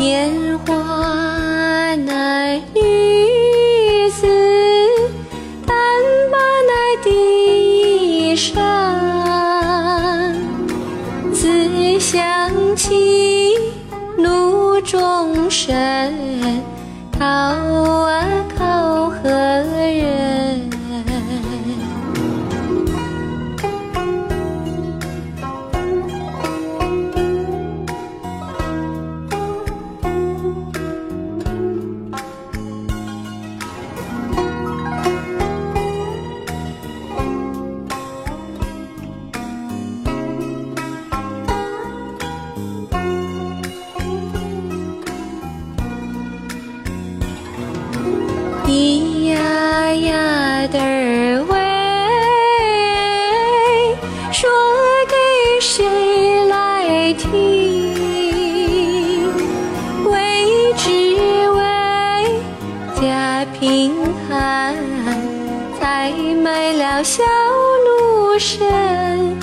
烟花那女子，单把那地上，自想起怒中生，考小路深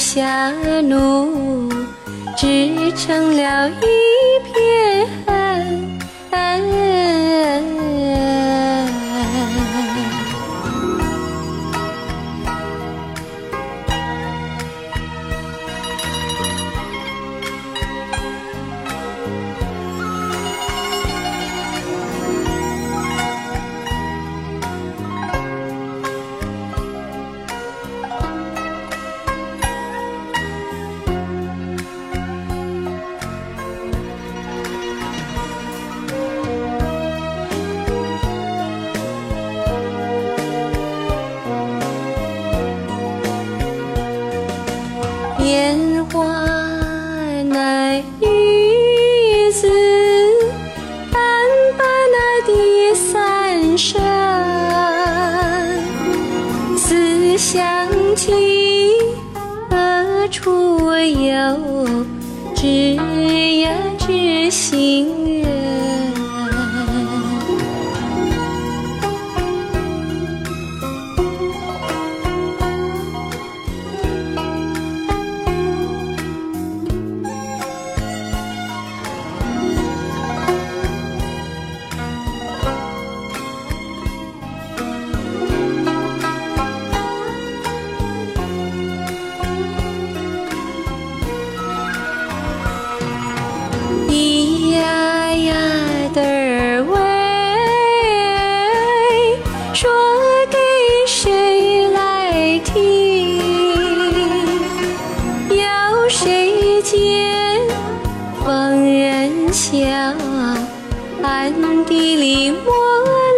下奴，织成了一烟花乃女子，单把那地三生。思想起何处有知呀知心人？暗地里我。